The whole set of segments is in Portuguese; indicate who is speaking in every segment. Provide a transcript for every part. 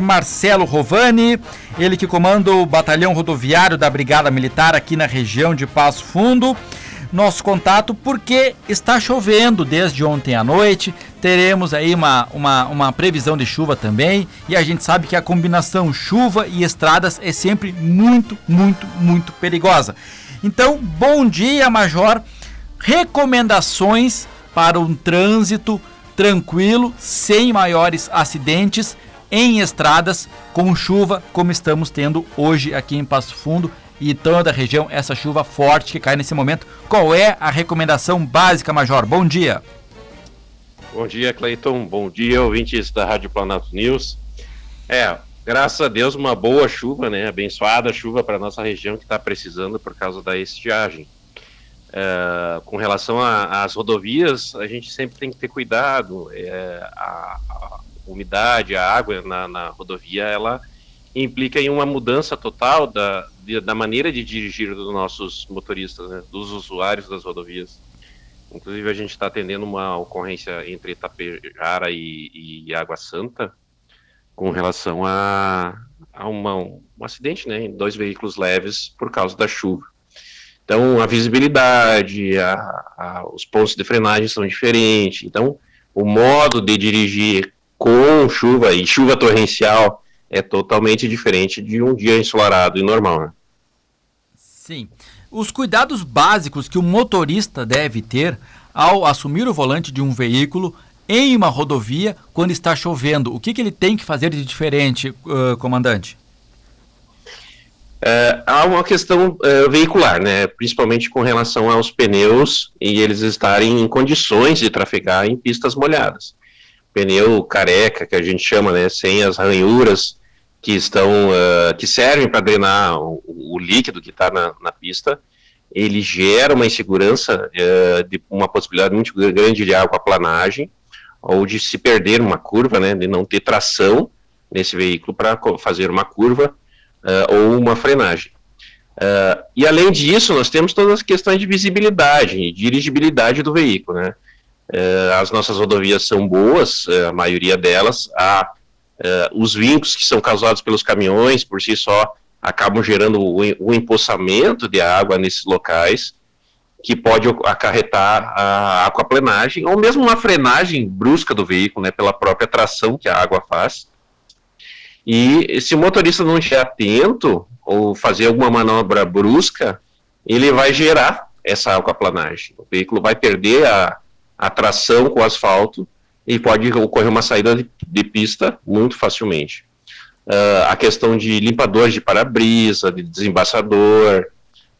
Speaker 1: Marcelo Rovani, ele que comanda o batalhão rodoviário da Brigada Militar aqui na região de Passo Fundo. Nosso contato porque está chovendo desde ontem à noite, teremos aí uma, uma, uma previsão de chuva também e a gente sabe que a combinação chuva e estradas é sempre muito, muito, muito perigosa. Então, bom dia, Major. Recomendações para um trânsito tranquilo, sem maiores acidentes em estradas com chuva, como estamos tendo hoje aqui em Passo Fundo e toda a região, essa chuva forte que cai nesse momento. Qual é a recomendação básica, Major? Bom dia.
Speaker 2: Bom dia, Cleiton. Bom dia, ouvintes da Rádio Planalto News. É, graças a Deus, uma boa chuva, né? Abençoada chuva para nossa região que está precisando por causa da estiagem. É, com relação às rodovias, a gente sempre tem que ter cuidado. É, a, a, umidade, a água na, na rodovia, ela implica em uma mudança total da, de, da maneira de dirigir dos nossos motoristas, né, dos usuários das rodovias. Inclusive, a gente está atendendo uma ocorrência entre Itapejara e, e Água Santa com relação a, a uma, um acidente né, em dois veículos leves por causa da chuva. Então, a visibilidade, a, a, os pontos de frenagem são diferentes. Então, o modo de dirigir com chuva e chuva torrencial é totalmente diferente de um dia ensolarado e normal. Né?
Speaker 1: Sim. Os cuidados básicos que o motorista deve ter ao assumir o volante de um veículo em uma rodovia quando está chovendo. O que, que ele tem que fazer de diferente, uh, comandante?
Speaker 2: É, há uma questão veicular, né, principalmente com relação aos pneus e eles estarem em condições de trafegar em pistas molhadas pneu careca, que a gente chama, né, sem as ranhuras que estão, uh, que servem para drenar o, o, líquido que está na, na, pista, ele gera uma insegurança uh, de uma possibilidade muito grande de aquaplanagem, ou de se perder uma curva, né, de não ter tração nesse veículo para fazer uma curva uh, ou uma frenagem. Uh, e além disso, nós temos todas as questões de visibilidade e dirigibilidade do veículo, né? Uh, as nossas rodovias são boas, uh, a maioria delas. Há uh, os vincos que são causados pelos caminhões, por si só, acabam gerando o, o empoçamento de água nesses locais, que pode acarretar a aquaplenagem, ou mesmo uma frenagem brusca do veículo, né, pela própria tração que a água faz. E se o motorista não estiver atento, ou fazer alguma manobra brusca, ele vai gerar essa aquaplanagem. O veículo vai perder a, atração com o asfalto e pode ocorrer uma saída de, de pista muito facilmente. Uh, a questão de limpadores de para-brisa, de desembaçador,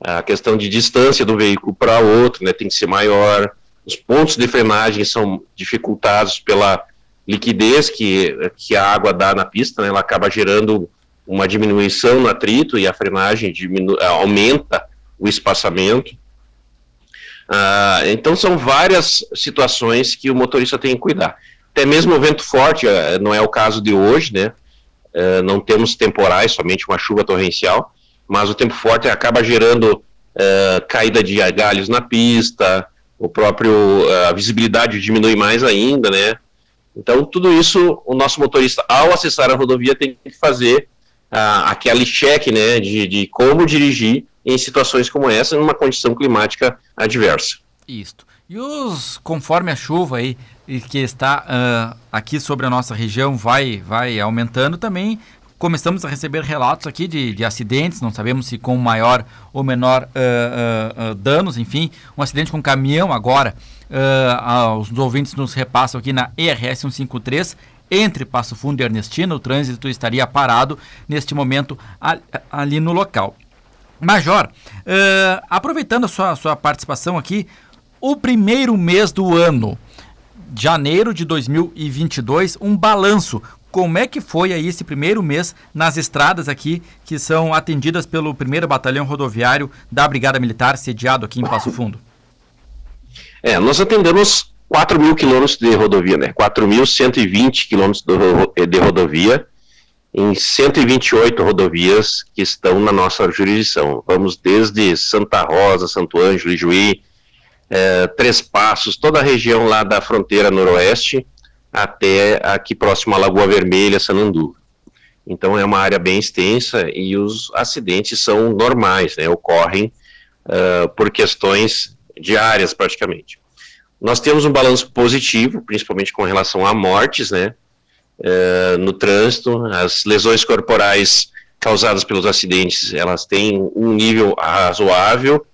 Speaker 2: a questão de distância do veículo para outro, né, tem que ser maior. Os pontos de frenagem são dificultados pela liquidez que, que a água dá na pista, né, ela acaba gerando uma diminuição no atrito e a frenagem diminu aumenta o espaçamento. Ah, então são várias situações que o motorista tem que cuidar. Até mesmo o vento forte, uh, não é o caso de hoje, né? Uh, não temos temporais, somente uma chuva torrencial, mas o tempo forte acaba gerando caída de galhos na pista, o próprio a visibilidade diminui mais ainda, né? Então tudo isso o nosso motorista ao acessar a rodovia tem que fazer aquele cheque, né, de, de como dirigir em situações como essa, numa condição climática adversa.
Speaker 1: Isto. E os, conforme a chuva aí que está uh, aqui sobre a nossa região vai, vai aumentando também, começamos a receber relatos aqui de, de acidentes, não sabemos se com maior ou menor uh, uh, danos, enfim, um acidente com caminhão agora, os ouvintes nos repassam aqui na ERS 153, entre Passo Fundo e Ernestina, o trânsito estaria parado neste momento ali no local. Major, uh, aproveitando a sua, sua participação aqui, o primeiro mês do ano, janeiro de 2022, um balanço. Como é que foi aí esse primeiro mês nas estradas aqui que são atendidas pelo primeiro batalhão rodoviário da Brigada Militar sediado aqui em Passo Fundo?
Speaker 2: É, nós atendemos 4 mil quilômetros de rodovia, né? 4.120 quilômetros de rodovia em 128 rodovias que estão na nossa jurisdição. Vamos desde Santa Rosa, Santo Ângelo, Ijuí, é, Três Passos, toda a região lá da fronteira noroeste, até aqui próximo à Lagoa Vermelha, Sanandu. Então é uma área bem extensa e os acidentes são normais, né, ocorrem uh, por questões diárias praticamente. Nós temos um balanço positivo, principalmente com relação a mortes, né, uh, no trânsito, as lesões corporais causadas pelos acidentes, elas têm um nível razoável,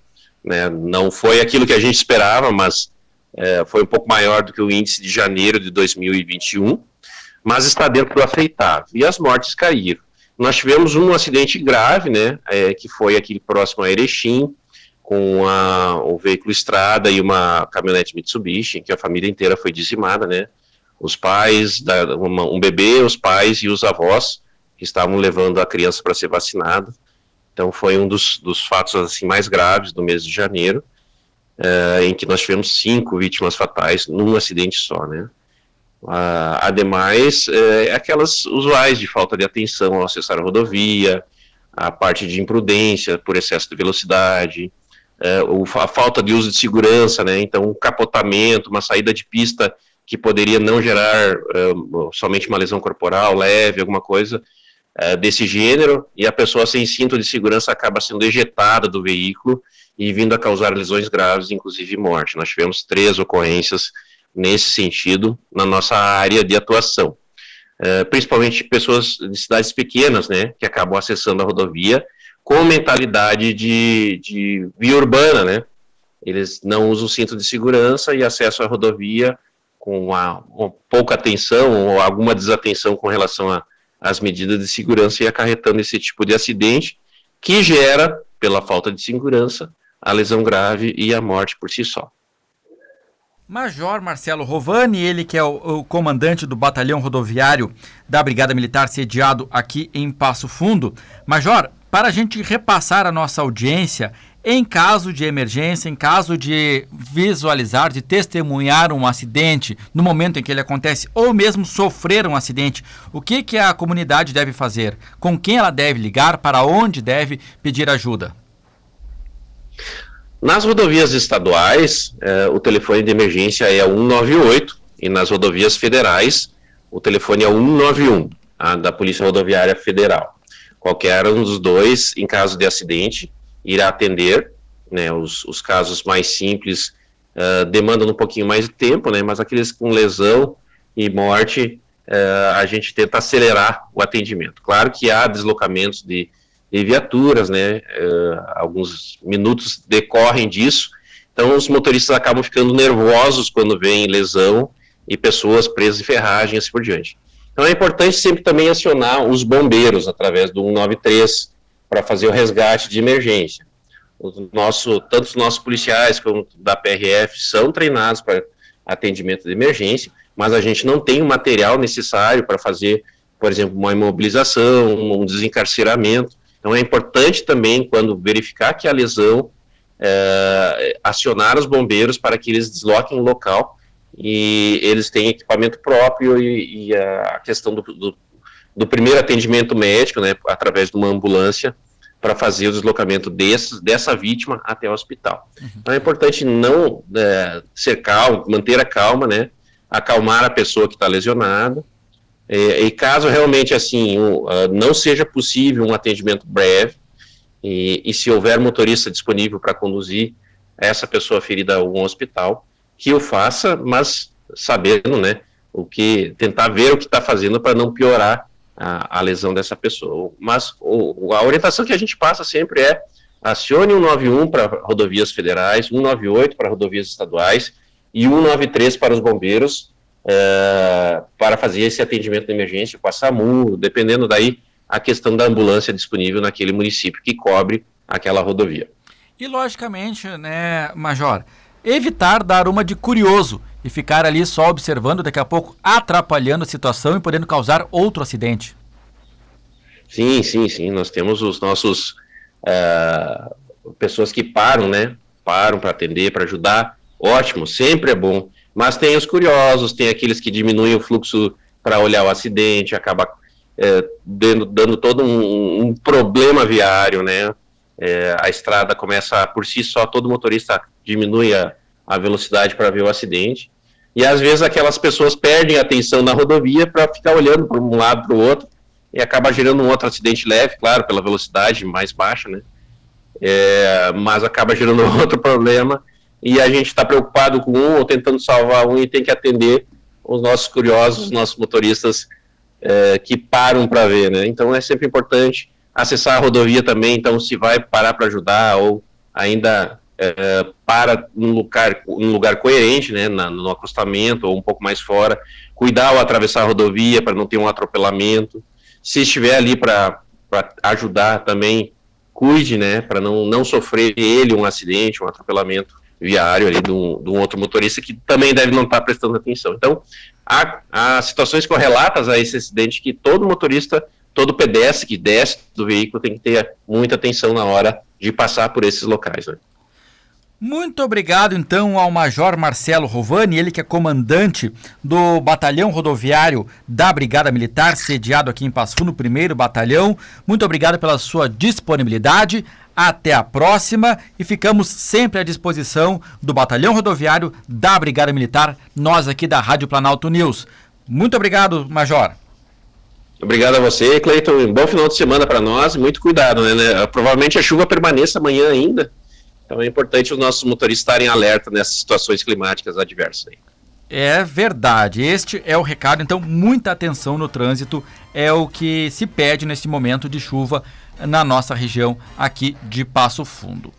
Speaker 2: né, não foi aquilo que a gente esperava, mas uh, foi um pouco maior do que o índice de janeiro de 2021, mas está dentro do aceitável. E as mortes caíram. Nós tivemos um acidente grave, né, é, que foi aquele próximo a Erechim, com a, veículo estrada e uma caminhonete Mitsubishi, em que a família inteira foi dizimada, né, os pais, da, uma, um bebê, os pais e os avós, que estavam levando a criança para ser vacinada. Então foi um dos, dos fatos assim mais graves do mês de janeiro, é, em que nós tivemos cinco vítimas fatais num acidente só, né. Ah, ademais, é, aquelas usuais de falta de atenção ao acessar a rodovia, a parte de imprudência por excesso de velocidade, é, o, a falta de uso de segurança, né? Então, um capotamento, uma saída de pista que poderia não gerar é, somente uma lesão corporal leve, alguma coisa é, desse gênero, e a pessoa sem cinto de segurança acaba sendo ejetada do veículo e vindo a causar lesões graves, inclusive morte. Nós tivemos três ocorrências nesse sentido na nossa área de atuação. Uh, principalmente pessoas de cidades pequenas, né, que acabam acessando a rodovia com mentalidade de, de via urbana, né, eles não usam cinto de segurança e acessam a rodovia com uma, uma pouca atenção ou alguma desatenção com relação às medidas de segurança e acarretando esse tipo de acidente que gera, pela falta de segurança, a lesão grave e a morte por si só.
Speaker 1: Major Marcelo Rovani, ele que é o, o, comandante do batalhão rodoviário da Brigada Militar sediado aqui em Passo Fundo. Major, para a gente repassar a nossa audiência, em caso de emergência, em caso de visualizar, de testemunhar um acidente no momento em que ele acontece, ou mesmo sofrer um acidente, o que, que a comunidade deve fazer? Com quem ela deve ligar? Para onde deve pedir ajuda?
Speaker 2: Nas rodovias estaduais, é, o telefone de emergência é 198 e nas rodovias federais, o telefone é 191, a da Polícia Rodoviária Federal. Qualquer um dos dois, em caso de acidente, irá atender. Né, os, os casos mais simples uh, demandam um pouquinho mais de tempo, né, mas aqueles com lesão e morte, uh, a gente tenta acelerar o atendimento. Claro que há deslocamentos de e viaturas, né? Uh, alguns minutos decorrem disso. Então, os motoristas acabam ficando nervosos quando vem lesão e pessoas presas em ferragem e assim por diante. Então, é importante sempre também acionar os bombeiros através do 193 para fazer o resgate de emergência. O nosso, tanto os nossos policiais como da PRF são treinados para atendimento de emergência, mas a gente não tem o material necessário para fazer, por exemplo, uma imobilização, um desencarceramento. Então é importante também, quando verificar que a lesão, é, acionar os bombeiros para que eles desloquem o local e eles têm equipamento próprio e, e a questão do, do, do, primeiro atendimento médico, né, através de uma ambulância, para fazer o deslocamento desse, dessa vítima até o hospital. Uhum. Então é importante não é, ser calmo, manter a calma, né, acalmar a pessoa que está lesionada, e, e caso realmente assim uh, não seja possível um atendimento breve, e, e se houver motorista disponível para conduzir essa pessoa ferida a um hospital, que o faça, mas sabendo, né, o que tentar ver o que está fazendo para não piorar a, a, lesão dessa pessoa. Mas o, a orientação que a gente passa sempre é acione 191 para rodovias federais, 198 para rodovias estaduais e 193 para os bombeiros é, para fazer esse atendimento de emergência com a SAMU, dependendo daí a questão da ambulância disponível naquele município que cobre aquela rodovia.
Speaker 1: E logicamente, né, Major, evitar dar uma de curioso e ficar ali só observando, daqui a pouco atrapalhando a situação e podendo causar outro acidente.
Speaker 2: Sim, sim, sim. Nós temos os nossos uh, pessoas que param, né? Param para atender, para ajudar. Ótimo, sempre é bom. Mas tem os curiosos, tem aqueles que diminuem o fluxo para olhar o acidente, acaba é, dando, dando, todo um, um, problema viário, né? É, a estrada começa por si só, todo motorista diminui a, a velocidade para ver o acidente. E às vezes aquelas pessoas perdem a atenção na rodovia para ficar olhando para um lado para o outro e acaba gerando um outro acidente leve, claro, pela velocidade mais baixa, né? É, mas acaba gerando outro problema e a gente está preocupado com um ou tentando salvar um e tem que atender os nossos curiosos, os nossos motoristas é, que param para ver, né? Então é sempre importante acessar a rodovia também, então se vai parar para ajudar ou ainda é, para num lugar, num lugar coerente, né, na, no acostamento ou um pouco mais fora, cuidar ao atravessar a rodovia para não ter um atropelamento, se estiver ali para ajudar também, cuide, né, para não, não sofrer ele um acidente, um atropelamento viário ali de um, de um outro motorista que também deve não estar tá prestando atenção. Então, há, há situações correlatas a esse acidente que todo motorista, todo pedestre que desce do veículo tem que ter muita atenção na hora de passar por esses locais. Né?
Speaker 1: Muito obrigado então ao Major Marcelo Rovani, ele que é comandante do Batalhão Rodoviário da Brigada Militar, sediado aqui em Passo Fundo, primeiro batalhão. Muito obrigado pela sua disponibilidade. Até a próxima e ficamos sempre à disposição do Batalhão Rodoviário da Brigada Militar, nós aqui da Rádio Planalto News. Muito obrigado, Major.
Speaker 2: Obrigado a você, Cleiton. Um bom final de semana para nós. Muito cuidado, né? Provavelmente a chuva permaneça amanhã ainda. Então é importante os nossos motoristas estarem alerta nessas situações climáticas adversas. Aí.
Speaker 1: É verdade. Este é o recado. Então, muita atenção no trânsito é o que se pede neste momento de chuva na nossa região aqui de Passo Fundo.